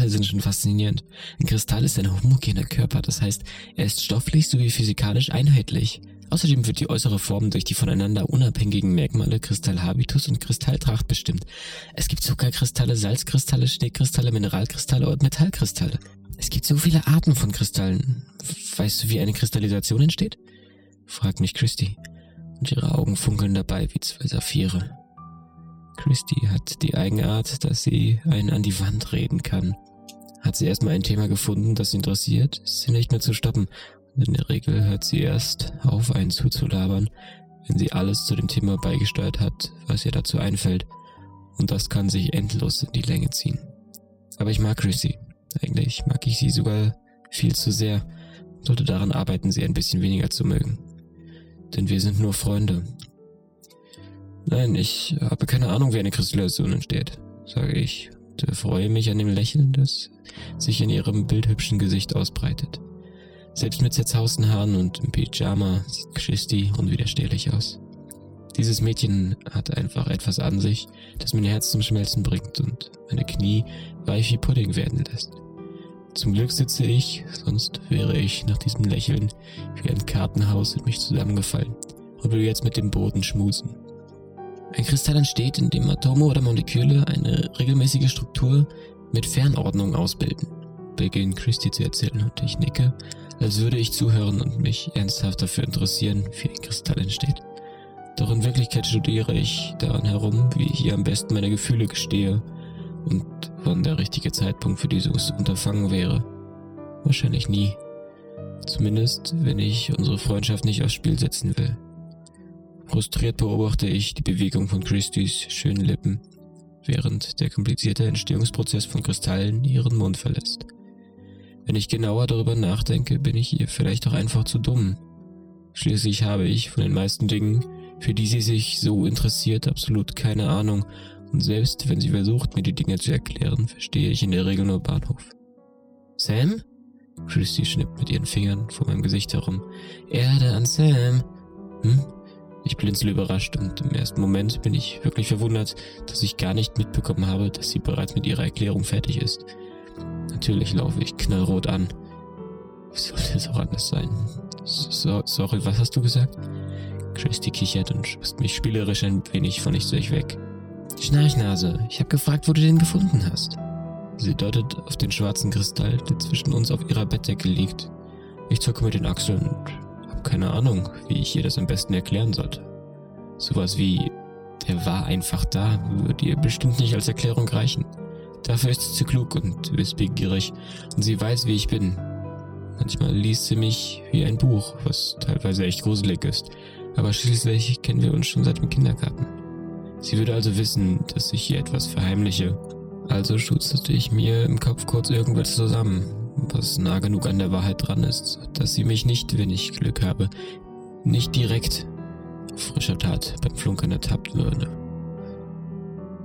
Kristalle sind schon faszinierend. Ein Kristall ist ein homogener Körper, das heißt, er ist stofflich sowie physikalisch einheitlich. Außerdem wird die äußere Form durch die voneinander unabhängigen Merkmale Kristallhabitus und Kristalltracht bestimmt. Es gibt Zuckerkristalle, Salzkristalle, Schneekristalle, Mineralkristalle und Metallkristalle. Es gibt so viele Arten von Kristallen. Weißt du, wie eine Kristallisation entsteht? fragt mich Christy. Und ihre Augen funkeln dabei wie zwei Saphire. Christy hat die Eigenart, dass sie einen an die Wand reden kann. Hat sie erstmal ein Thema gefunden, das sie interessiert, ist sie nicht mehr zu stoppen in der Regel hört sie erst auf, einen zuzulabern, wenn sie alles zu dem Thema beigesteuert hat, was ihr dazu einfällt. Und das kann sich endlos in die Länge ziehen. Aber ich mag Chrissy. Eigentlich mag ich sie sogar viel zu sehr. Sollte daran arbeiten, sie ein bisschen weniger zu mögen. Denn wir sind nur Freunde. Nein, ich habe keine Ahnung, wie eine Kristallisation entsteht, sage ich und freue mich an dem Lächeln, das sich in ihrem bildhübschen Gesicht ausbreitet. Selbst mit zerzausten Haaren und im Pyjama sieht Christy unwiderstehlich aus. Dieses Mädchen hat einfach etwas an sich, das mein Herz zum Schmelzen bringt und meine Knie weich wie Pudding werden lässt. Zum Glück sitze ich, sonst wäre ich nach diesem Lächeln wie ein Kartenhaus in mich zusammengefallen und will jetzt mit dem Boden schmusen. Ein Kristall entsteht, indem Atome oder Moleküle eine regelmäßige Struktur mit Fernordnung ausbilden, beginnt Christy zu erzählen und ich nicke, als würde ich zuhören und mich ernsthaft dafür interessieren, wie ein Kristall entsteht. Doch in Wirklichkeit studiere ich daran herum, wie ich ihr am besten meine Gefühle gestehe und wann der richtige Zeitpunkt für dieses Unterfangen wäre. Wahrscheinlich nie. Zumindest, wenn ich unsere Freundschaft nicht aufs Spiel setzen will. Frustriert beobachte ich die Bewegung von Christys schönen Lippen, während der komplizierte Entstehungsprozess von Kristallen ihren Mund verlässt. Wenn ich genauer darüber nachdenke, bin ich ihr vielleicht auch einfach zu dumm. Schließlich habe ich von den meisten Dingen, für die sie sich so interessiert, absolut keine Ahnung, und selbst wenn sie versucht, mir die Dinge zu erklären, verstehe ich in der Regel nur Bahnhof. Sam? Christy schnippt mit ihren Fingern vor meinem Gesicht herum. Erde an Sam. Hm? Ich blinzle überrascht und im ersten Moment bin ich wirklich verwundert, dass ich gar nicht mitbekommen habe, dass sie bereits mit ihrer Erklärung fertig ist. Natürlich laufe ich knallrot an. Wie sollte es auch anders sein? So, sorry, was hast du gesagt? Christy kichert und stößt mich spielerisch ein wenig von nichts durch weg. Schnarchnase, ich habe gefragt, wo du den gefunden hast. Sie deutet auf den schwarzen Kristall, der zwischen uns auf ihrer Bettdecke liegt. Ich zucke mit den Achseln und keine Ahnung, wie ich ihr das am besten erklären sollte. Sowas wie, der war einfach da, würde ihr bestimmt nicht als Erklärung reichen. Dafür ist sie zu klug und wissbegierig und sie weiß, wie ich bin. Manchmal liest sie mich wie ein Buch, was teilweise echt gruselig ist, aber schließlich kennen wir uns schon seit dem Kindergarten. Sie würde also wissen, dass ich hier etwas verheimliche. Also schusterte ich mir im Kopf kurz irgendwas zusammen, was nah genug an der Wahrheit dran ist, dass sie mich nicht, wenn ich Glück habe, nicht direkt frischer Tat beim Flunkern ertappt würde.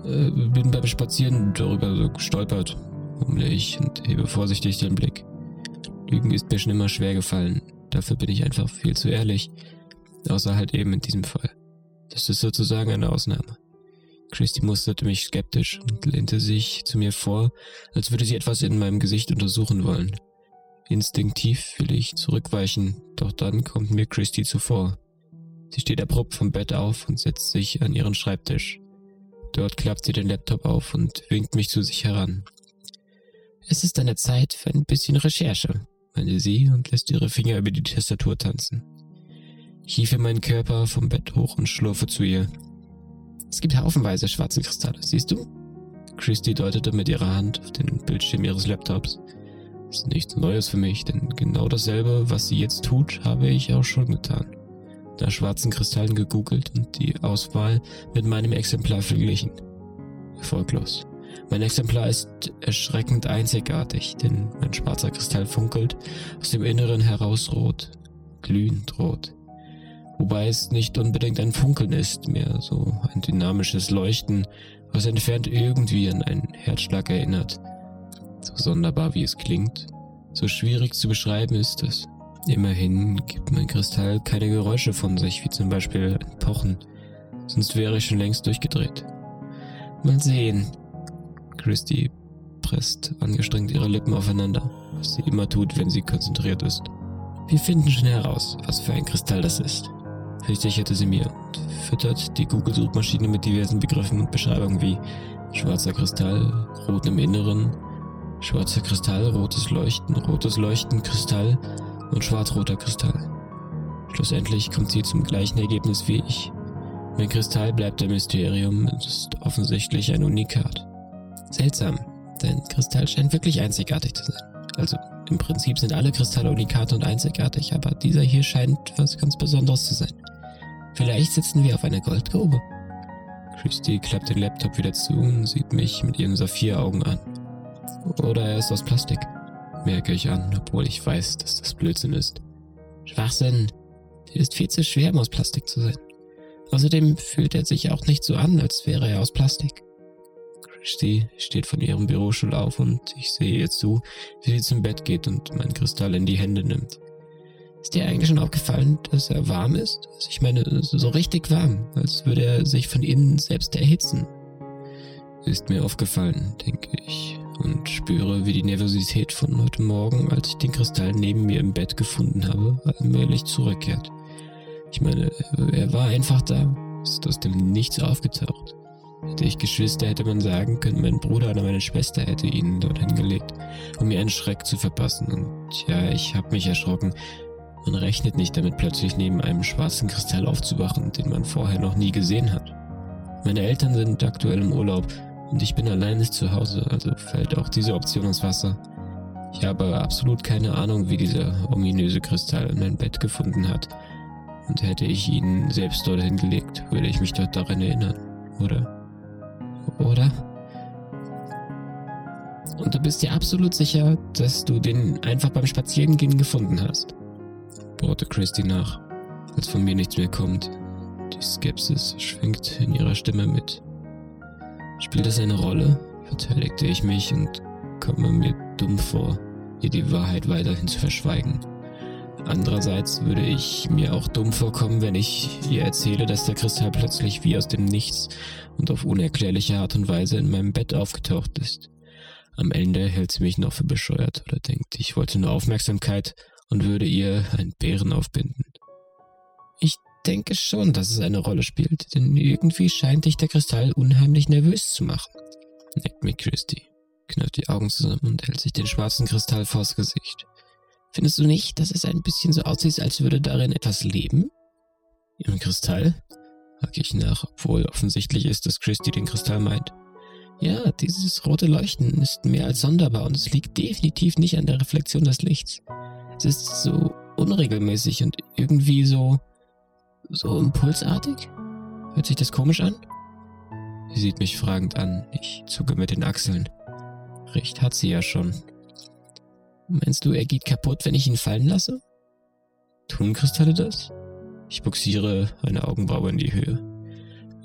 Äh, bin beim Spazieren darüber so gestolpert, murmle ich und hebe vorsichtig den Blick. Lügen ist mir schon immer schwer gefallen. Dafür bin ich einfach viel zu ehrlich. Außer halt eben in diesem Fall. Das ist sozusagen eine Ausnahme. Christy musterte mich skeptisch und lehnte sich zu mir vor, als würde sie etwas in meinem Gesicht untersuchen wollen. Instinktiv will ich zurückweichen, doch dann kommt mir Christy zuvor. Sie steht abrupt vom Bett auf und setzt sich an ihren Schreibtisch. Dort klappt sie den Laptop auf und winkt mich zu sich heran. Es ist eine Zeit für ein bisschen Recherche, meinte sie und lässt ihre Finger über die Tastatur tanzen. Ich hiefe meinen Körper vom Bett hoch und schlurfe zu ihr. Es gibt haufenweise schwarze Kristalle, siehst du? Christy deutete mit ihrer Hand auf den Bildschirm ihres Laptops. Das ist nichts Neues für mich, denn genau dasselbe, was sie jetzt tut, habe ich auch schon getan nach schwarzen Kristallen gegoogelt und die Auswahl mit meinem Exemplar verglichen. Erfolglos. Mein Exemplar ist erschreckend einzigartig, denn mein schwarzer Kristall funkelt aus dem Inneren heraus rot, glühend rot. Wobei es nicht unbedingt ein Funkeln ist, mehr so ein dynamisches Leuchten, was entfernt irgendwie an einen Herzschlag erinnert. So sonderbar wie es klingt, so schwierig zu beschreiben ist es. Immerhin gibt mein Kristall keine Geräusche von sich, wie zum Beispiel ein Pochen, sonst wäre ich schon längst durchgedreht. Mal sehen. Christy presst angestrengt ihre Lippen aufeinander, was sie immer tut, wenn sie konzentriert ist. Wir finden schnell heraus, was für ein Kristall das ist. Versicherte sie mir und füttert die Google-Suchmaschine mit diversen Begriffen und Beschreibungen wie schwarzer Kristall, rot im Inneren, schwarzer Kristall, rotes Leuchten, rotes Leuchten, Kristall und schwarz-roter Kristall. Schlussendlich kommt sie zum gleichen Ergebnis wie ich. Mein Kristall bleibt ein Mysterium und ist offensichtlich ein Unikat. Seltsam, denn Kristall scheint wirklich einzigartig zu sein. Also im Prinzip sind alle Kristalle Unikate und einzigartig, aber dieser hier scheint was ganz Besonderes zu sein. Vielleicht sitzen wir auf einer Goldgrube. Christy klappt den Laptop wieder zu und sieht mich mit ihren Saphiraugen an. Oder er ist aus Plastik, merke ich an, obwohl ich weiß, dass das Blödsinn ist. Schwachsinn. Der ist viel zu schwer, um aus Plastik zu sein. Außerdem fühlt er sich auch nicht so an, als wäre er aus Plastik. Christy steht von ihrem Bürostuhl auf und ich sehe ihr zu, wie sie zum Bett geht und meinen Kristall in die Hände nimmt. Ist dir eigentlich schon aufgefallen, dass er warm ist? Also ich meine, so richtig warm, als würde er sich von innen selbst erhitzen. Ist mir aufgefallen, denke ich, und spüre, wie die Nervosität von heute Morgen, als ich den Kristall neben mir im Bett gefunden habe, allmählich zurückkehrt. Ich meine, er war einfach da, ist aus dem Nichts aufgetaucht. Hätte ich Geschwister, hätte man sagen können, mein Bruder oder meine Schwester hätte ihn dorthin gelegt, um mir einen Schreck zu verpassen. Und ja, ich habe mich erschrocken, man rechnet nicht damit, plötzlich neben einem schwarzen Kristall aufzuwachen, den man vorher noch nie gesehen hat. Meine Eltern sind aktuell im Urlaub und ich bin alleine zu Hause, also fällt auch diese Option ins Wasser. Ich habe absolut keine Ahnung, wie dieser ominöse Kristall in mein Bett gefunden hat. Und hätte ich ihn selbst dorthin gelegt, würde ich mich dort daran erinnern, oder? Oder? Und du bist dir absolut sicher, dass du den einfach beim Spazierengehen gefunden hast bohrte Christy nach, als von mir nichts mehr kommt. Die Skepsis schwingt in ihrer Stimme mit. Spielt das eine Rolle? verteidigte ich mich und komme mir dumm vor, ihr die Wahrheit weiterhin zu verschweigen. Andererseits würde ich mir auch dumm vorkommen, wenn ich ihr erzähle, dass der Kristall plötzlich wie aus dem Nichts und auf unerklärliche Art und Weise in meinem Bett aufgetaucht ist. Am Ende hält sie mich noch für bescheuert oder denkt, ich wollte nur Aufmerksamkeit und würde ihr einen Bären aufbinden. Ich denke schon, dass es eine Rolle spielt, denn irgendwie scheint dich der Kristall unheimlich nervös zu machen. Neckt mich Christy, knallt die Augen zusammen und hält sich den schwarzen Kristall vors Gesicht. Findest du nicht, dass es ein bisschen so aussieht, als würde darin etwas leben? Im Kristall? Hake ich nach, obwohl offensichtlich ist, dass Christy den Kristall meint. Ja, dieses rote Leuchten ist mehr als sonderbar und es liegt definitiv nicht an der Reflexion des Lichts. Es ist so unregelmäßig und irgendwie so. so impulsartig. Hört sich das komisch an? Sie sieht mich fragend an. Ich zucke mit den Achseln. Recht hat sie ja schon. Meinst du, er geht kaputt, wenn ich ihn fallen lasse? Tun Kristalle das? Ich buxiere eine Augenbraue in die Höhe.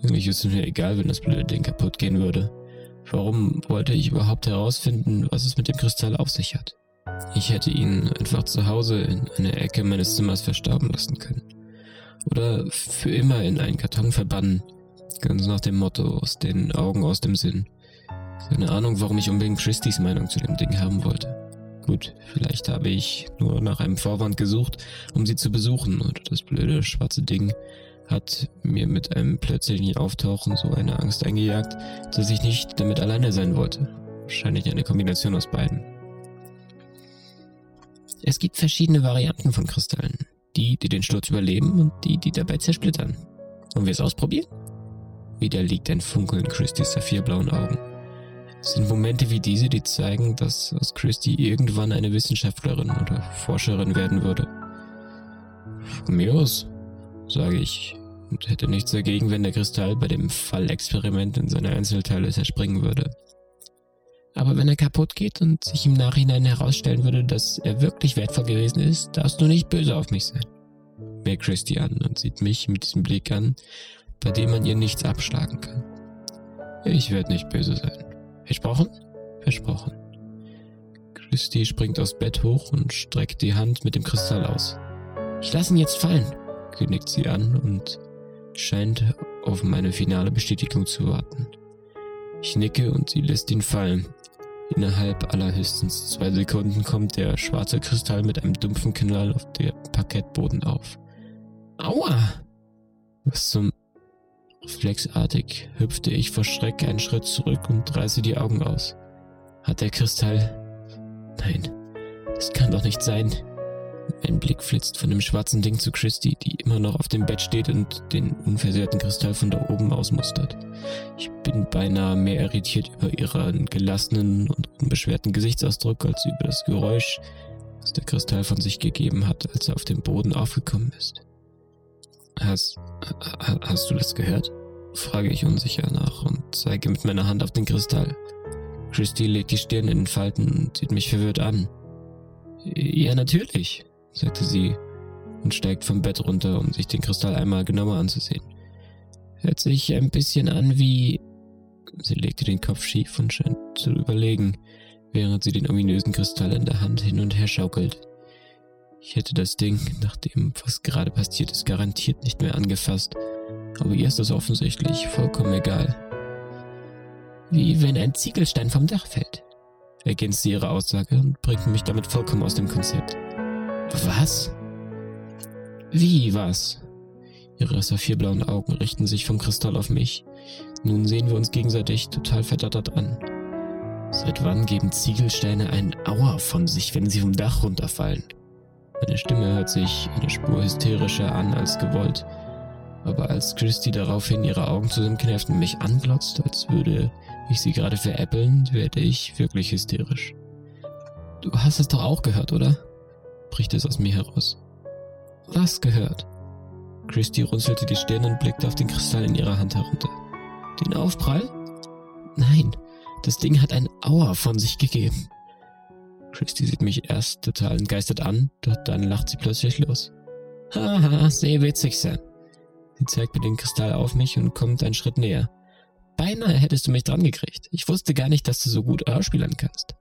Eigentlich ist es mir egal, wenn das blöde Ding kaputt gehen würde. Warum wollte ich überhaupt herausfinden, was es mit dem Kristall auf sich hat? Ich hätte ihn einfach zu Hause in einer Ecke meines Zimmers verstauben lassen können. Oder für immer in einen Karton verbannen. Ganz nach dem Motto, aus den Augen, aus dem Sinn. Keine Ahnung, warum ich unbedingt Christys Meinung zu dem Ding haben wollte. Gut, vielleicht habe ich nur nach einem Vorwand gesucht, um sie zu besuchen, oder das blöde schwarze Ding hat mir mit einem plötzlichen Auftauchen so eine Angst eingejagt, dass ich nicht damit alleine sein wollte. Wahrscheinlich eine Kombination aus beiden. Es gibt verschiedene Varianten von Kristallen. Die, die den Sturz überleben und die, die dabei zersplittern. Wollen wir es ausprobieren? Wieder liegt ein Funkeln in Christys saphirblauen Augen. Es sind Momente wie diese, die zeigen, dass aus Christy irgendwann eine Wissenschaftlerin oder Forscherin werden würde. Von mir aus, sage ich, und hätte nichts dagegen, wenn der Kristall bei dem Fallexperiment in seine Einzelteile zerspringen würde. Aber wenn er kaputt geht und sich im Nachhinein herausstellen würde, dass er wirklich wertvoll gewesen ist, darfst du nicht böse auf mich sein. Merkt Christy an und sieht mich mit diesem Blick an, bei dem man ihr nichts abschlagen kann. Ich werde nicht böse sein. Versprochen? Versprochen. Christy springt aufs Bett hoch und streckt die Hand mit dem Kristall aus. Ich lasse ihn jetzt fallen, kündigt sie an und scheint auf meine finale Bestätigung zu warten. Ich nicke und sie lässt ihn fallen. Innerhalb allerhöchstens zwei Sekunden kommt der schwarze Kristall mit einem dumpfen Knall auf dem Parkettboden auf. Aua! Was zum... Reflexartig hüpfte ich vor Schreck einen Schritt zurück und reiße die Augen aus. Hat der Kristall... Nein, das kann doch nicht sein. Mein Blick flitzt von dem schwarzen Ding zu Christy, die immer noch auf dem Bett steht und den unversehrten Kristall von da oben ausmustert. Ich bin beinahe mehr irritiert über ihren gelassenen und unbeschwerten Gesichtsausdruck als über das Geräusch, das der Kristall von sich gegeben hat, als er auf dem Boden aufgekommen ist. Hast, hast du das gehört? frage ich unsicher nach und zeige mit meiner Hand auf den Kristall. Christy legt die Stirn in den Falten und sieht mich verwirrt an. Ja, natürlich, sagte sie und steigt vom Bett runter, um sich den Kristall einmal genauer anzusehen. Hört sich ein bisschen an wie... Sie legte den Kopf schief und scheint zu überlegen, während sie den ominösen Kristall in der Hand hin und her schaukelt. Ich hätte das Ding, nach dem, was gerade passiert ist, garantiert nicht mehr angefasst. Aber ihr ist das offensichtlich vollkommen egal. Wie wenn ein Ziegelstein vom Dach fällt, ergänzt sie ihre Aussage und bringt mich damit vollkommen aus dem Konzept. Was? Wie was? Ihre saphirblauen Augen richten sich vom Kristall auf mich. Nun sehen wir uns gegenseitig total verdattert an. Seit wann geben Ziegelsteine einen Auer von sich, wenn sie vom Dach runterfallen? Meine Stimme hört sich eine Spur hysterischer an als gewollt. Aber als Christy daraufhin ihre Augen zusammenkneift und mich anglotzt, als würde ich sie gerade veräppeln, werde ich wirklich hysterisch. Du hast es doch auch gehört, oder? Bricht es aus mir heraus. Was gehört? Christy runzelte die Stirn und blickte auf den Kristall in ihrer Hand herunter. Den Aufprall? Nein, das Ding hat einen Auer von sich gegeben. Christy sieht mich erst total entgeistert an, doch dann lacht sie plötzlich los. Haha, sehr witzig, Sam. Sie zeigt mir den Kristall auf mich und kommt einen Schritt näher. Beinahe hättest du mich dran gekriegt. Ich wusste gar nicht, dass du so gut schauspielern kannst.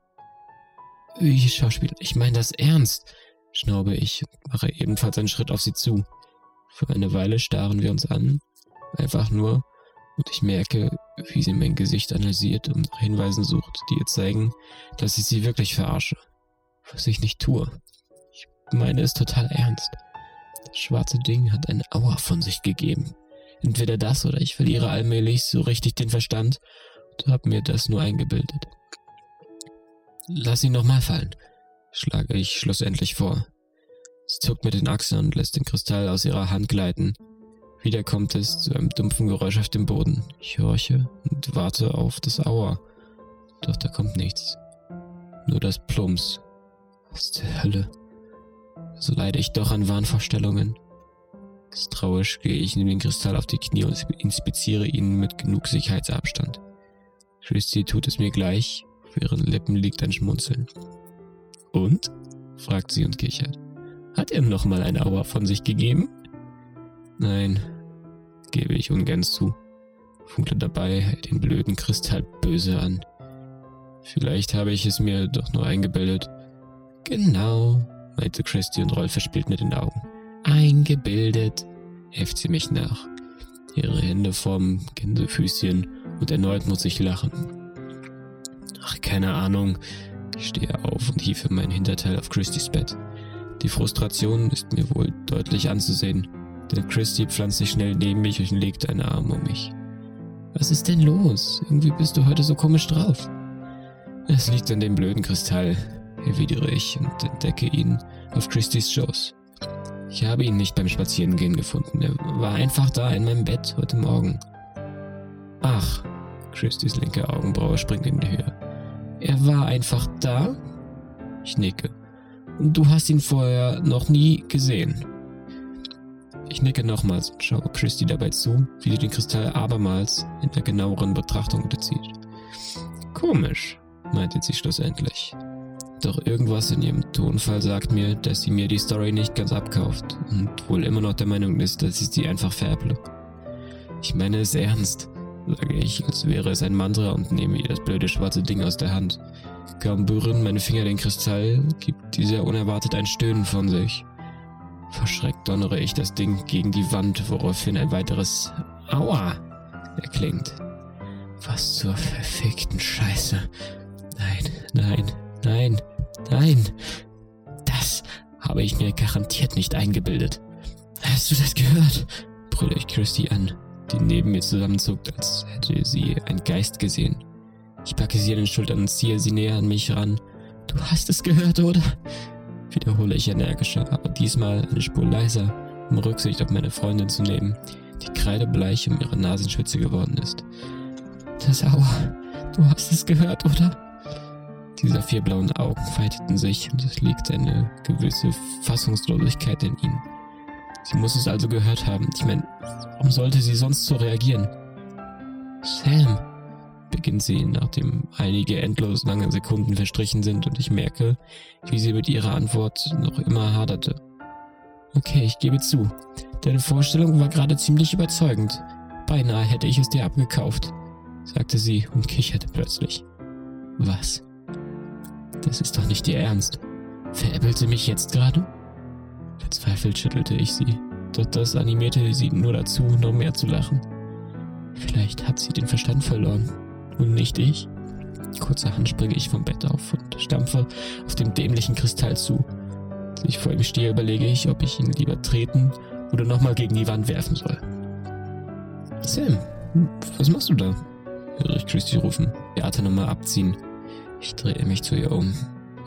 Wie Schauspiel? Ich meine das ernst schnaube ich und mache ebenfalls einen Schritt auf sie zu. Für eine Weile starren wir uns an, einfach nur, und ich merke, wie sie mein Gesicht analysiert und nach Hinweisen sucht, die ihr zeigen, dass ich sie wirklich verarsche. Was ich nicht tue. Ich meine es total ernst. Das schwarze Ding hat eine Auer von sich gegeben. Entweder das oder ich verliere allmählich so richtig den Verstand und hab mir das nur eingebildet. Lass ihn nochmal fallen, schlage ich schlussendlich vor. Sie zuckt mit den Achseln und lässt den Kristall aus ihrer Hand gleiten. Wieder kommt es zu einem dumpfen Geräusch auf dem Boden. Ich horche und warte auf das Auer. Doch da kommt nichts. Nur das Plumps. Was zur Hölle? So leide ich doch an Wahnvorstellungen. Misstrauisch gehe ich in den Kristall auf die Knie und inspiziere ihn mit genug Sicherheitsabstand. Christy tut es mir gleich, auf ihren Lippen liegt ein Schmunzeln. Und? fragt sie und kichert. Hat er nochmal eine Auer von sich gegeben? Nein, gebe ich ungern zu. Funkle dabei den blöden Kristall böse an. Vielleicht habe ich es mir doch nur eingebildet. Genau, meinte Christy und rollt verspielt mit den Augen. Eingebildet, äfft sie mich nach. Ihre Hände formen Gänsefüßchen und erneut muss ich lachen. Ach, keine Ahnung, ich stehe auf und hiefe mein Hinterteil auf Christys Bett. Die Frustration ist mir wohl deutlich anzusehen, denn Christy pflanzt sich schnell neben mich und legt einen Arm um mich. Was ist denn los? Irgendwie bist du heute so komisch drauf. Es liegt an dem blöden Kristall, erwidere ich und entdecke ihn auf Christys Schoß. Ich habe ihn nicht beim Spazierengehen gefunden. Er war einfach da in meinem Bett heute Morgen. Ach, Christys linke Augenbraue springt in die Höhe. Er war einfach da? Ich nicke. Du hast ihn vorher noch nie gesehen. Ich nicke nochmals und schaue Christy dabei zu, wie sie den Kristall abermals in der genaueren Betrachtung unterzieht. Komisch, meinte sie schlussendlich. Doch irgendwas in ihrem Tonfall sagt mir, dass sie mir die Story nicht ganz abkauft und wohl immer noch der Meinung ist, dass ich sie einfach färble. Ich meine es ernst sage ich, als wäre es ein Mantra und nehme ihr das blöde schwarze Ding aus der Hand. Kaum berühren meine Finger den Kristall, gibt dieser unerwartet ein Stöhnen von sich. Verschreckt donnere ich das Ding gegen die Wand, woraufhin ein weiteres Aua erklingt. Was zur verfickten Scheiße. Nein, Nein, nein, nein. Das habe ich mir garantiert nicht eingebildet. Hast du das gehört? brülle ich Christy an, die neben mir zusammenzuckt, als hätte sie einen Geist gesehen. Ich packe sie an den Schultern und ziehe sie näher an mich ran. Du hast es gehört, oder? Wiederhole ich energischer, aber diesmal eine Spur leiser, um Rücksicht auf meine Freundin zu nehmen, die kreidebleich um ihre Nasenschwitze geworden ist. Das Aua, du hast es gehört, oder? Diese vier blauen Augen weiteten sich und es liegt eine gewisse Fassungslosigkeit in ihnen. Sie muss es also gehört haben. Ich meine, warum sollte sie sonst so reagieren? Sam, beginnt sie, nachdem einige endlos lange Sekunden verstrichen sind und ich merke, wie sie mit ihrer Antwort noch immer haderte. Okay, ich gebe zu. Deine Vorstellung war gerade ziemlich überzeugend. Beinahe hätte ich es dir abgekauft, sagte sie und kicherte plötzlich. Was? Das ist doch nicht Ihr Ernst. Veräppelt sie mich jetzt gerade? Verzweifelt schüttelte ich sie, doch das animierte sie nur dazu, noch mehr zu lachen. Vielleicht hat sie den Verstand verloren. Und nicht ich. Kurzerhand springe ich vom Bett auf und stampfe auf dem dämlichen Kristall zu. Als ich vor ihm stehe, überlege ich, ob ich ihn lieber treten oder nochmal gegen die Wand werfen soll. Sam, was machst du da? höre ich Christy rufen. Die Atemnummer abziehen. Ich drehe mich zu ihr um.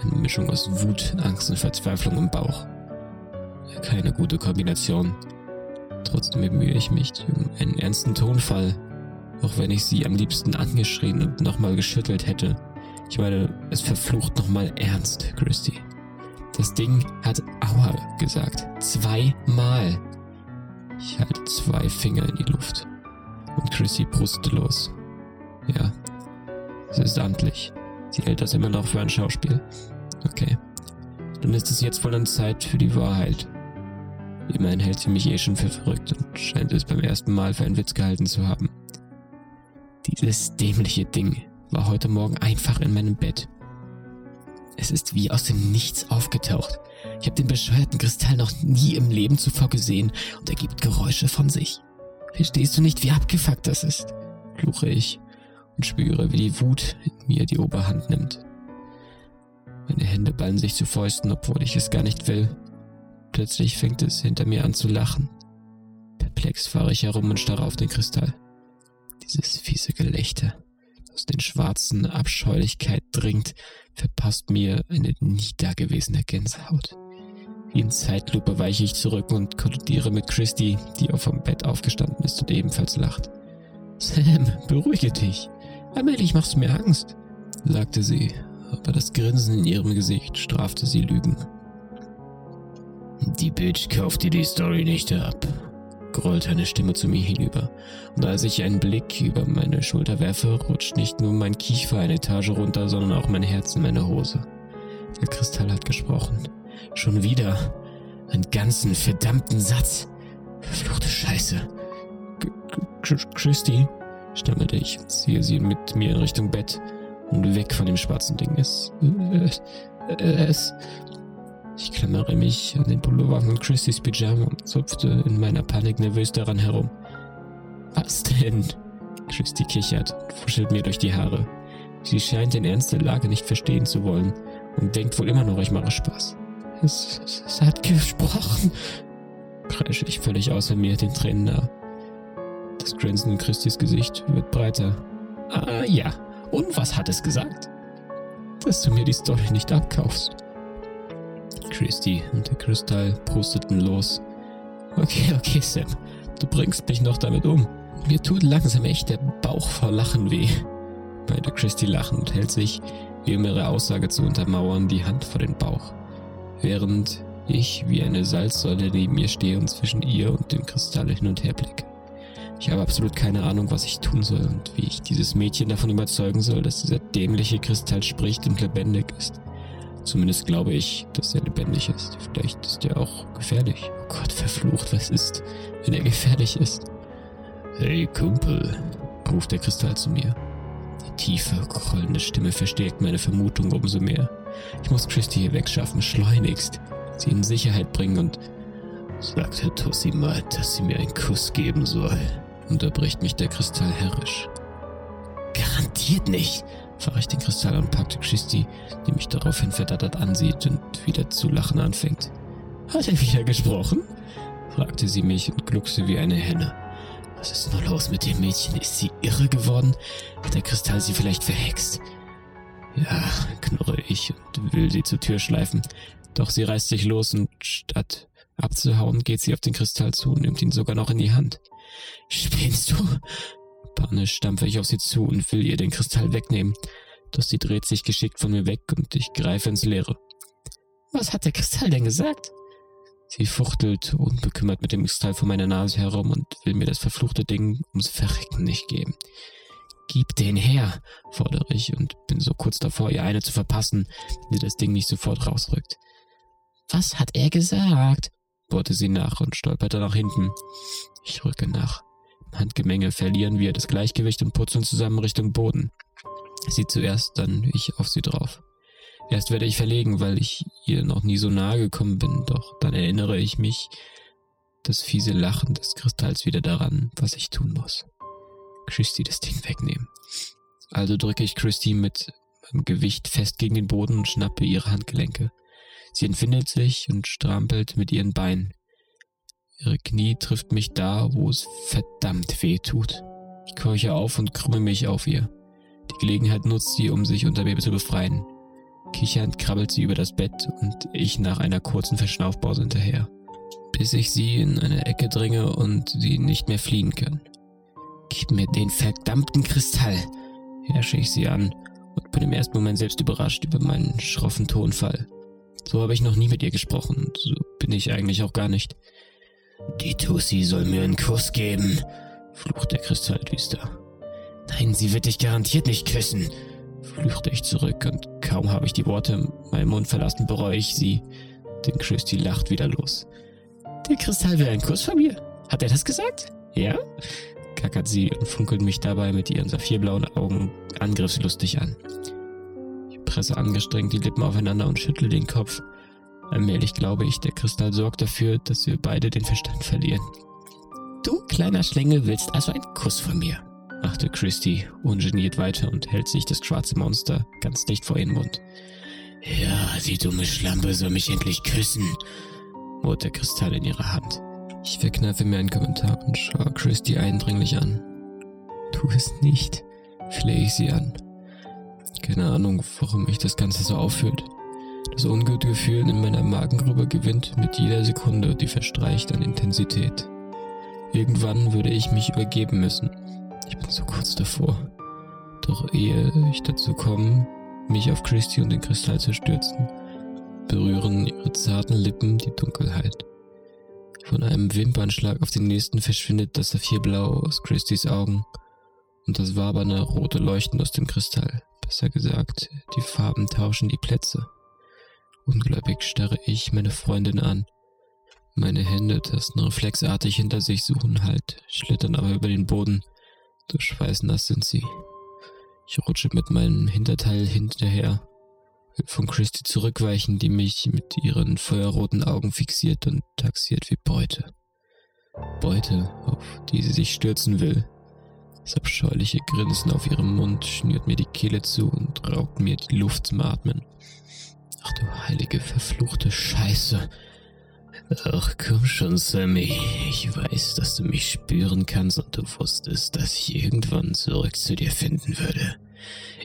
Eine Mischung aus Wut, Angst und Verzweiflung im Bauch. Keine gute Kombination. Trotzdem bemühe ich mich um einen ernsten Tonfall, auch wenn ich sie am liebsten angeschrien und nochmal geschüttelt hätte. Ich meine, es verflucht nochmal ernst, Christy. Das Ding hat Aua gesagt. Zweimal. Ich halte zwei Finger in die Luft. Und Chrissy brustet los. Ja, es ist amtlich. Sie hält das immer noch für ein Schauspiel. Okay. Dann ist es jetzt wohl an Zeit für die Wahrheit. Immerhin hält sie mich eh schon für verrückt und scheint es beim ersten Mal für einen Witz gehalten zu haben. Dieses dämliche Ding war heute Morgen einfach in meinem Bett. Es ist wie aus dem Nichts aufgetaucht. Ich habe den bescheuerten Kristall noch nie im Leben zuvor gesehen und er gibt Geräusche von sich. Verstehst du nicht, wie abgefuckt das ist? fluche ich und spüre, wie die Wut in mir die Oberhand nimmt. Meine Hände ballen sich zu Fäusten, obwohl ich es gar nicht will. Plötzlich fängt es hinter mir an zu lachen. Perplex fahre ich herum und starre auf den Kristall. Dieses fiese Gelächter, aus den schwarzen Abscheulichkeit dringt, verpasst mir eine nie dagewesene Gänsehaut. Wie in Zeitlupe weiche ich zurück und kollidiere mit Christy, die auf dem Bett aufgestanden ist und ebenfalls lacht. Sam, beruhige dich. Allmählich machst du mir Angst, sagte sie, aber das Grinsen in ihrem Gesicht strafte sie Lügen. Die Bitch kauft dir die Story nicht ab, grollte eine Stimme zu mir hinüber. Und als ich einen Blick über meine Schulter werfe, rutscht nicht nur mein Kiefer eine Etage runter, sondern auch mein Herz in meine Hose. Der Kristall hat gesprochen. Schon wieder. Einen ganzen verdammten Satz. Verfluchte Scheiße. Christy, stammelte ich und ziehe sie mit mir in Richtung Bett und weg von dem schwarzen Ding. Es, es, es, ich klammere mich an den Pullover von Christys Pyjama und zupfte in meiner Panik nervös daran herum. Was denn? Christy kichert und fuschelt mir durch die Haare. Sie scheint den Ernst der Lage nicht verstehen zu wollen und denkt wohl immer noch, ich mache Spaß. Es, es, es hat gesprochen, kreische ich völlig außer mir, den Tränen nah. Das Grinsen in Christys Gesicht wird breiter. Ah ja, und was hat es gesagt? Dass du mir die Story nicht abkaufst. Christy und der Kristall prusteten los. Okay, okay, Sam. Du bringst mich noch damit um. Mir tut langsam echt der Bauch vor Lachen weh. Meinte Christy lachend und hält sich, wie um ihre Aussage zu untermauern, die Hand vor den Bauch. Während ich wie eine Salzsäule neben ihr stehe und zwischen ihr und dem Kristall hin und her blicke. Ich habe absolut keine Ahnung, was ich tun soll und wie ich dieses Mädchen davon überzeugen soll, dass dieser dämliche Kristall spricht und lebendig ist. Zumindest glaube ich, dass er lebendig ist. Vielleicht ist er auch gefährlich. Oh Gott, verflucht, was ist, wenn er gefährlich ist? Hey Kumpel, ruft der Kristall zu mir. Die tiefe, grollende Stimme verstärkt meine Vermutung umso mehr. Ich muss Christy hier wegschaffen, schleunigst, sie in Sicherheit bringen und sagte Tussi mal, dass sie mir einen Kuss geben soll. Unterbricht mich der Kristall herrisch. Garantiert nicht, Fahre ich den Kristall und packte Christy, die mich daraufhin verdattert ansieht und wieder zu lachen anfängt. Hat er wieder gesprochen? fragte sie mich und gluckste wie eine Henne. Was ist nur los mit dem Mädchen? Ist sie irre geworden? Hat der Kristall sie vielleicht verhext? Ja, knurre ich und will sie zur Tür schleifen. Doch sie reißt sich los und statt abzuhauen, geht sie auf den Kristall zu und nimmt ihn sogar noch in die Hand. Spinnst du? Panisch stampfe ich auf sie zu und will ihr den Kristall wegnehmen. Doch sie dreht sich geschickt von mir weg und ich greife ins Leere. Was hat der Kristall denn gesagt? Sie fuchtelt unbekümmert mit dem Kristall vor meiner Nase herum und will mir das verfluchte Ding ums Verrecken nicht geben. Gib den her, fordere ich und bin so kurz davor, ihr eine zu verpassen, wenn sie das Ding nicht sofort rausrückt. Was hat er gesagt? bohrte sie nach und stolperte nach hinten. Ich rücke nach. Handgemenge verlieren wir das Gleichgewicht und purzeln zusammen Richtung Boden. Sie zuerst, dann ich auf sie drauf. Erst werde ich verlegen, weil ich ihr noch nie so nahe gekommen bin, doch dann erinnere ich mich, das fiese Lachen des Kristalls wieder daran, was ich tun muss. Christy das Ding wegnehmen. Also drücke ich Christy mit meinem Gewicht fest gegen den Boden und schnappe ihre Handgelenke. Sie entfindet sich und strampelt mit ihren Beinen. Ihre Knie trifft mich da, wo es verdammt weh tut. Ich keuche auf und krümme mich auf ihr. Die Gelegenheit nutzt sie, um sich unter mir zu befreien. Kichernd krabbelt sie über das Bett und ich nach einer kurzen Verschnaufpause hinterher, bis ich sie in eine Ecke dringe und sie nicht mehr fliehen kann. Gib mir den verdammten Kristall, herrsche ich sie an und bin im ersten Moment selbst überrascht über meinen schroffen Tonfall. So habe ich noch nie mit ihr gesprochen, so bin ich eigentlich auch gar nicht. Die Tussi soll mir einen Kuss geben, flucht der Kristall düster. Nein, sie wird dich garantiert nicht küssen, fluchte ich zurück und kaum habe ich die Worte in meinem Mund verlassen, bereue ich sie. Denn Christy lacht wieder los. Der Kristall will einen Kuss von mir? Hat er das gesagt? Ja? kackert sie und funkelt mich dabei mit ihren saphirblauen Augen angriffslustig an. Ich presse angestrengt die Lippen aufeinander und schüttel den Kopf. Allmählich glaube ich, der Kristall sorgt dafür, dass wir beide den Verstand verlieren. Du kleiner Schlängel willst also einen Kuss von mir, machte Christy ungeniert weiter und hält sich das schwarze Monster ganz dicht vor ihren Mund. Ja, die dumme Schlampe soll mich endlich küssen, murrt der Kristall in ihrer Hand. Ich verkneife mir einen Kommentar und schaue Christy eindringlich an. Tu es nicht, flehe ich sie an. Keine Ahnung, warum mich das Ganze so auffühlt. Das Ungutgefühl in meiner Magengrube gewinnt mit jeder Sekunde, die verstreicht an Intensität. Irgendwann würde ich mich übergeben müssen. Ich bin so kurz davor. Doch ehe ich dazu komme, mich auf Christy und den Kristall zu stürzen, berühren ihre zarten Lippen die Dunkelheit. Von einem Wimpernschlag auf den nächsten verschwindet das Saphirblau aus Christys Augen und das wabernde rote Leuchten aus dem Kristall. Besser gesagt, die Farben tauschen die Plätze. Ungläubig starre ich meine Freundin an. Meine Hände tasten reflexartig hinter sich, suchen Halt, schlittern aber über den Boden. So schweißnass sind sie. Ich rutsche mit meinem Hinterteil hinterher von Christy zurückweichen, die mich mit ihren feuerroten Augen fixiert und taxiert wie Beute. Beute, auf die sie sich stürzen will. Das abscheuliche Grinsen auf ihrem Mund schnürt mir die Kehle zu und raubt mir die Luft zum Atmen. Ach du heilige, verfluchte Scheiße. Ach komm schon, Sammy. Ich weiß, dass du mich spüren kannst und du wusstest, dass ich irgendwann zurück zu dir finden würde.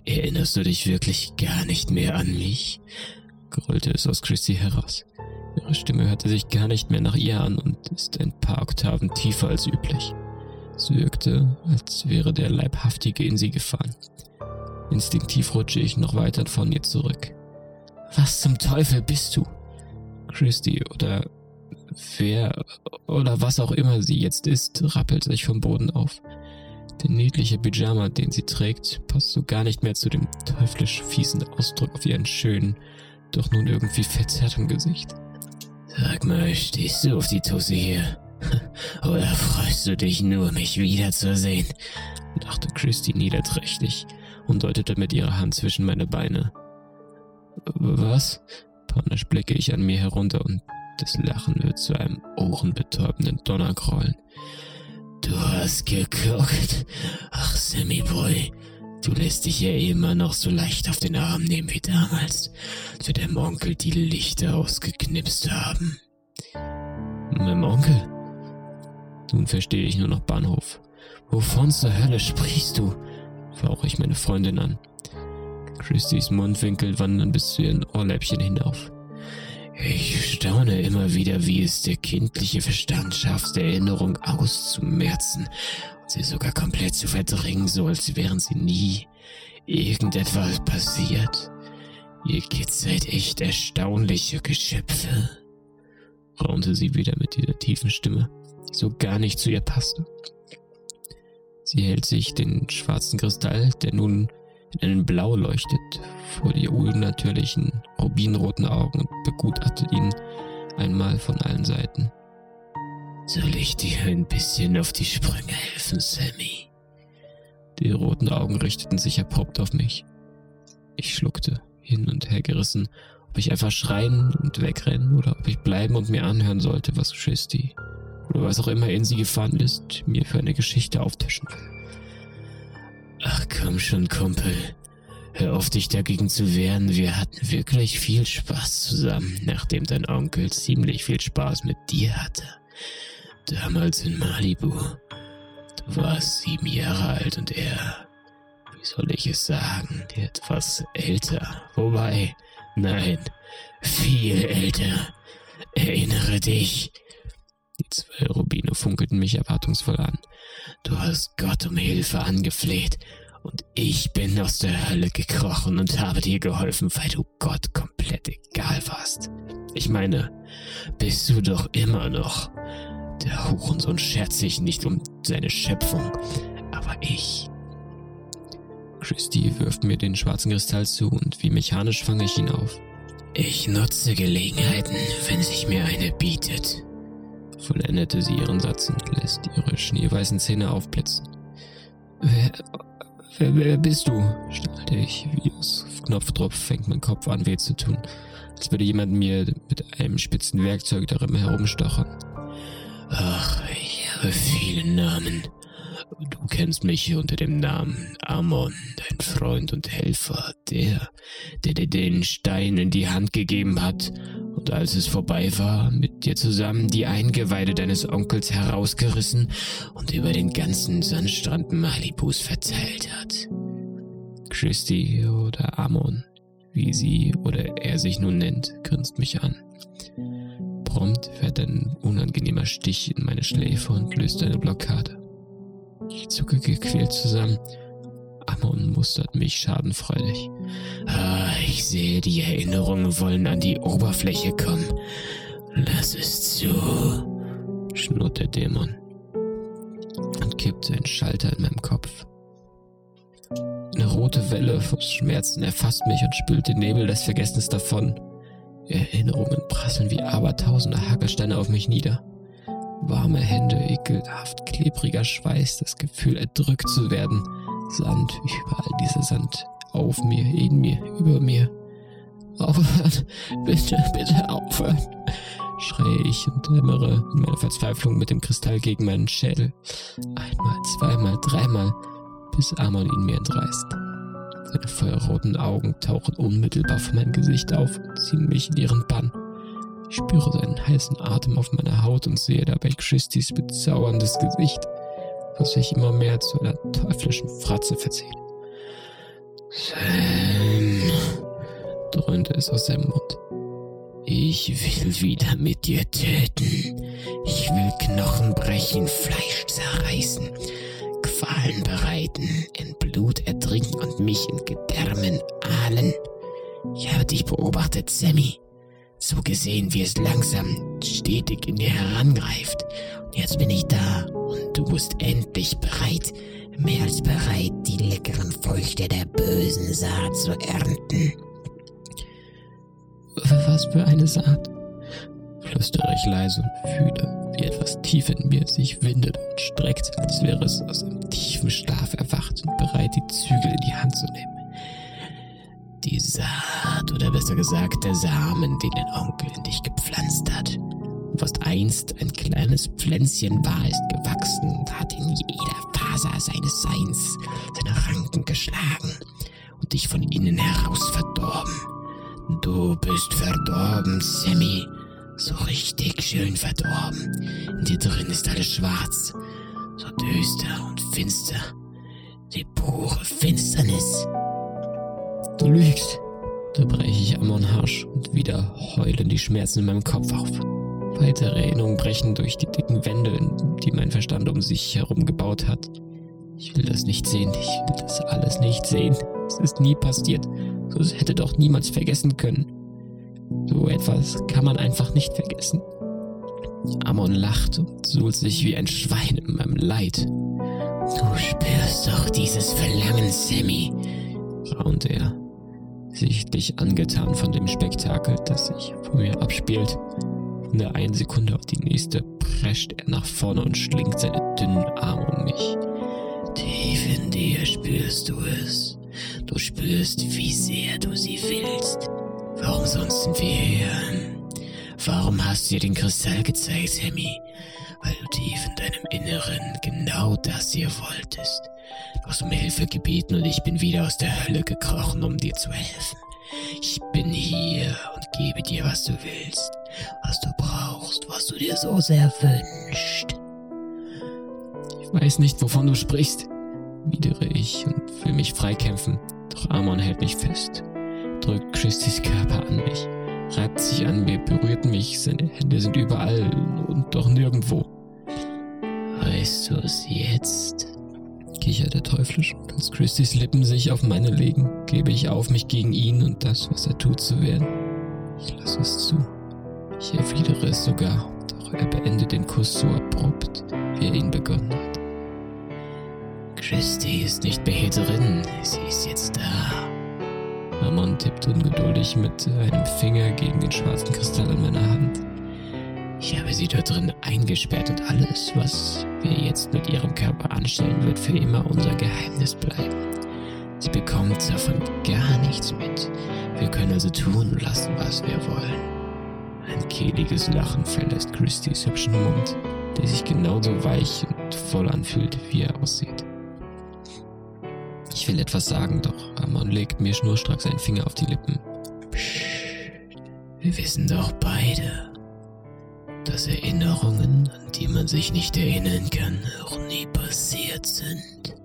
Erinnerst du dich wirklich gar nicht mehr an mich? grollte es aus Chrissy heraus. Ihre Stimme hörte sich gar nicht mehr nach ihr an und ist ein paar Oktaven tiefer als üblich. Es wirkte, als wäre der Leibhaftige in sie gefahren. Instinktiv rutsche ich noch weiter von ihr zurück. Was zum Teufel bist du? Christy oder wer oder was auch immer sie jetzt ist, rappelt sich vom Boden auf. Der niedliche Pyjama, den sie trägt, passt so gar nicht mehr zu dem teuflisch fiesen Ausdruck auf ihren schönen, doch nun irgendwie verzerrtem Gesicht. Sag mal, stehst du auf die Tusse hier? Oder freust du dich nur, mich wiederzusehen? dachte Christy niederträchtig und deutete mit ihrer Hand zwischen meine Beine. Was? Panisch blicke ich an mir herunter und das Lachen wird zu einem ohrenbetäubenden Donnergrollen. Du hast geguckt. Ach, Sammy Boy, Du lässt dich ja immer noch so leicht auf den Arm nehmen wie damals, als wir deinem Onkel die Lichter ausgeknipst haben. Meinem Onkel? Nun verstehe ich nur noch Bahnhof. Wovon zur Hölle sprichst du? fauche ich meine Freundin an. Christys Mundwinkel wandern bis zu ihren Ohrläppchen hinauf. Ich staune immer wieder, wie es der kindliche Verstand schafft, Erinnerung auszumerzen und sie sogar komplett zu verdrängen, so als wären sie nie irgendetwas passiert. Ihr Kids seid echt erstaunliche Geschöpfe, raunte sie wieder mit dieser tiefen Stimme, die so gar nicht zu ihr passte. Sie hält sich den schwarzen Kristall, der nun in einem Blau leuchtet, vor die unnatürlichen rubinroten Augen und begutachtet ihn einmal von allen Seiten. Soll ich dir ein bisschen auf die Sprünge helfen, Sammy? Die roten Augen richteten sich abrupt auf mich. Ich schluckte, hin und her gerissen, ob ich einfach schreien und wegrennen oder ob ich bleiben und mir anhören sollte, was Christy oder was auch immer in sie gefahren ist, mir für eine Geschichte auftischen will. Ach komm schon, Kumpel. Hör auf, dich dagegen zu wehren. Wir hatten wirklich viel Spaß zusammen, nachdem dein Onkel ziemlich viel Spaß mit dir hatte. Damals in Malibu. Du warst sieben Jahre alt und er, wie soll ich es sagen, etwas älter. Wobei, nein, viel älter. Erinnere dich. Die zwei Rubine funkelten mich erwartungsvoll an. Du hast Gott um Hilfe angefleht und ich bin aus der Hölle gekrochen und habe dir geholfen, weil du Gott komplett egal warst. Ich meine, bist du doch immer noch. Der Hurensohn schert sich nicht um seine Schöpfung, aber ich. Christy wirft mir den schwarzen Kristall zu und wie mechanisch fange ich ihn auf. Ich nutze Gelegenheiten, wenn sich mir eine bietet vollendete sie ihren Satz und lässt ihre schneeweißen Zähne aufblitzen. Wer, wer, wer bist du? stammelte ich. Wie aus Knopfdruck fängt mein Kopf an weh zu tun, als würde jemand mir mit einem spitzen Werkzeug darin herumstochern. Ach, ich habe viele Namen. Du kennst mich unter dem Namen Amon, dein Freund und Helfer, der, der dir den Stein in die Hand gegeben hat und als es vorbei war, mit dir zusammen die Eingeweide deines Onkels herausgerissen und über den ganzen Sandstrand Malibus verteilt hat. Christy oder Amon, wie sie oder er sich nun nennt, grinst mich an. Prompt fährt ein unangenehmer Stich in meine Schläfe und löst eine Blockade. Ich zucke gequält zusammen Amon mustert mich schadenfreudig. Ah, ich sehe, die Erinnerungen wollen an die Oberfläche kommen. Lass es zu, schnurrt der Dämon und kippt einen Schalter in meinem Kopf. Eine rote Welle von Schmerzen erfasst mich und spült den Nebel des Vergessens davon. Erinnerungen prasseln wie abertausende Hackelsteine auf mich nieder. Warme Hände, ekelhaft klebriger Schweiß, das Gefühl erdrückt zu werden – Sand, überall dieser Sand. Auf mir, in mir, über mir. Aufhören, bitte, bitte aufhören, schreie ich und dämmere in meiner Verzweiflung mit dem Kristall gegen meinen Schädel. Einmal, zweimal, dreimal, bis Amon ihn mir entreißt. Seine feuerroten Augen tauchen unmittelbar vor mein Gesicht auf und ziehen mich in ihren Bann. Ich spüre seinen heißen Atem auf meiner Haut und sehe dabei Christys bezauberndes Gesicht was sich immer mehr zu einer teuflischen Fratze verzieht. Sam, dröhnte es aus seinem Mund. Ich will wieder mit dir töten. Ich will Knochen brechen, Fleisch zerreißen, Qualen bereiten, in Blut ertrinken und mich in Gedärmen ahlen. Ich habe dich beobachtet, Sammy. So gesehen, wie es langsam, stetig in dir herangreift. Und jetzt bin ich da und du bist endlich bereit, mehr als bereit, die leckeren Früchte der bösen Saat zu ernten. Was für eine Saat? flüstere ich leise und fühle, wie etwas tief in mir sich windet und streckt, als wäre es aus einem tiefen Schlaf erwacht und bereit, die Zügel in die Hand zu nehmen. Die Saat, oder besser gesagt der Samen, den dein Onkel in dich gepflanzt hat. Was einst ein kleines Pflänzchen war, ist gewachsen und hat in jeder Faser seines Seins, seine Ranken geschlagen und dich von innen heraus verdorben. Du bist verdorben, Sammy. So richtig schön verdorben. In dir drin ist alles schwarz. So düster und finster. Die pure Finsternis. Du lügst. Da breche ich Amon harsch und wieder heulen die Schmerzen in meinem Kopf auf. Weitere Erinnerungen brechen durch die dicken Wände, die mein Verstand um sich herum gebaut hat. Ich will das nicht sehen, ich will das alles nicht sehen. Es ist nie passiert. So hätte doch niemals vergessen können. So etwas kann man einfach nicht vergessen. Amon lacht und suhlt sich wie ein Schwein in meinem Leid. Du spürst doch dieses Verlangen, Sammy, raunt er, sichtlich angetan von dem Spektakel, das sich vor mir abspielt. Von der einen Sekunde auf die nächste prescht er nach vorne und schlingt seine dünnen Arme um mich. Tief in dir spürst du es. Du spürst, wie sehr du sie willst. Warum sonst sind wir hier? Warum hast du dir den Kristall gezeigt, Sammy? Weil du tief in deinem Inneren genau das hier wolltest. Du hast um Hilfe gebeten und ich bin wieder aus der Hölle gekrochen, um dir zu helfen. Ich bin hier und gebe dir, was du willst, was du brauchst, was du dir so sehr wünschst. Ich weiß nicht, wovon du sprichst, widere ich und will mich freikämpfen, doch Amon hält mich fest, drückt Christys Körper an mich, reibt sich an mir, berührt mich, seine Hände sind überall und doch nirgendwo. Weißt du es jetzt? kichert er teuflisch. Als Christys Lippen sich auf meine legen, gebe ich auf, mich gegen ihn und das, was er tut, zu wehren. Ich lasse es zu. Ich erwidere es sogar, doch er beendet den Kuss so abrupt, wie er ihn begonnen hat. Christy ist nicht drin, sie ist jetzt da. Amon tippt ungeduldig mit einem Finger gegen den schwarzen Kristall in meiner Hand. Ich habe sie dort drin eingesperrt und alles, was wir jetzt mit ihrem Körper anstellen, wird für immer unser Geheimnis bleiben. Sie bekommt davon gar nichts mit. Wir können also tun und lassen, was wir wollen. Ein kehliges Lachen verlässt Christys hübschen Mund, der sich genauso weich und voll anfühlt, wie er aussieht. Ich will etwas sagen, doch Amon legt mir schnurstracks einen Finger auf die Lippen. Psst, wir wissen doch beide, dass Erinnerungen, an die man sich nicht erinnern kann, auch nie passiert sind.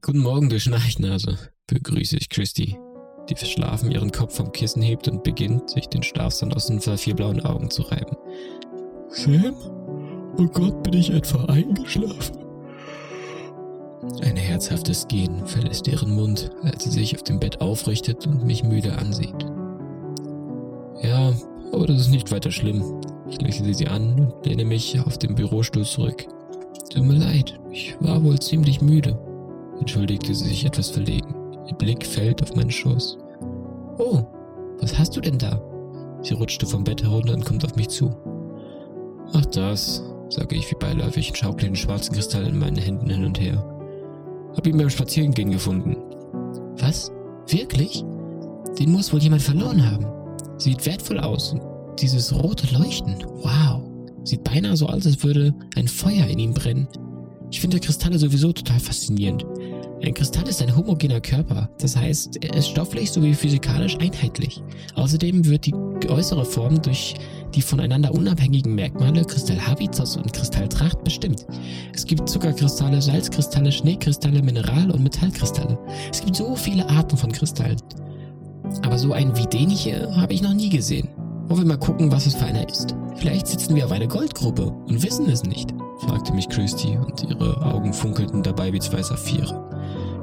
Guten Morgen, du Schnarchnase, begrüße ich Christy, die verschlafen ihren Kopf vom Kissen hebt und beginnt, sich den Schlafsand aus den vier blauen Augen zu reiben. Sam? Oh Gott, bin ich etwa eingeschlafen? Ein herzhaftes Gehen verlässt ihren Mund, als sie sich auf dem Bett aufrichtet und mich müde ansieht. Ja, aber das ist nicht weiter schlimm. Ich lächle sie an und lehne mich auf dem Bürostuhl zurück. Tut mir leid, ich war wohl ziemlich müde, entschuldigte sie sich etwas verlegen. Ihr Blick fällt auf meinen Schoß. Oh, was hast du denn da? Sie rutschte vom Bett herunter und kommt auf mich zu. Ach das, sage ich wie beiläufig und schaukle den schwarzen Kristall in meinen Händen hin und her. Hab ihn beim Spazierengehen gefunden. Was? Wirklich? Den muss wohl jemand verloren haben. Sieht wertvoll aus. Dieses rote Leuchten. Wow. Sieht beinahe so aus, als würde ein Feuer in ihm brennen. Ich finde Kristalle sowieso total faszinierend. Ein Kristall ist ein homogener Körper, das heißt, er ist stofflich sowie physikalisch einheitlich. Außerdem wird die äußere Form durch die voneinander unabhängigen Merkmale Kristallhabitus und Kristalltracht bestimmt. Es gibt Zuckerkristalle, Salzkristalle, Schneekristalle, Mineral- und Metallkristalle. Es gibt so viele Arten von Kristallen. Aber so einen wie den hier habe ich noch nie gesehen. Wollen wir mal gucken, was es für einer ist? Vielleicht sitzen wir auf einer Goldgrube und wissen es nicht, fragte mich Christy und ihre Augen funkelten dabei wie zwei Saphire.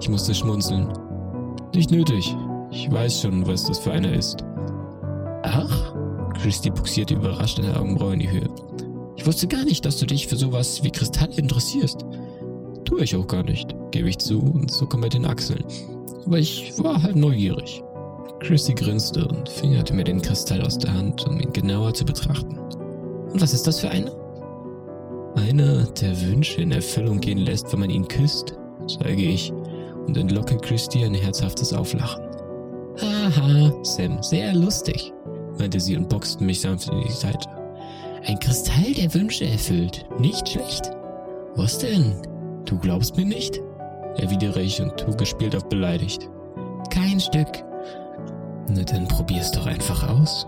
Ich musste schmunzeln. Nicht nötig. Ich weiß schon, was das für einer ist. Ach? Christy buxierte überrascht eine Augenbraue in die Höhe. Ich wusste gar nicht, dass du dich für sowas wie Kristalle interessierst. Tue ich auch gar nicht, gebe ich zu und zucke mit den Achseln. Aber ich war halt neugierig. Christy grinste und fingerte mir den Kristall aus der Hand, um ihn genauer zu betrachten. Und was ist das für eine? Einer, der Wünsche in Erfüllung gehen lässt, wenn man ihn küsst, sage ich und entlocke Christy ein herzhaftes Auflachen. Haha, Sam, sehr lustig, meinte sie und boxte mich sanft in die Seite. Ein Kristall, der Wünsche erfüllt. Nicht schlecht. Was denn? Du glaubst mir nicht? erwidere ich und tu gespielt auf beleidigt. Kein Stück. Na dann probier's doch einfach aus.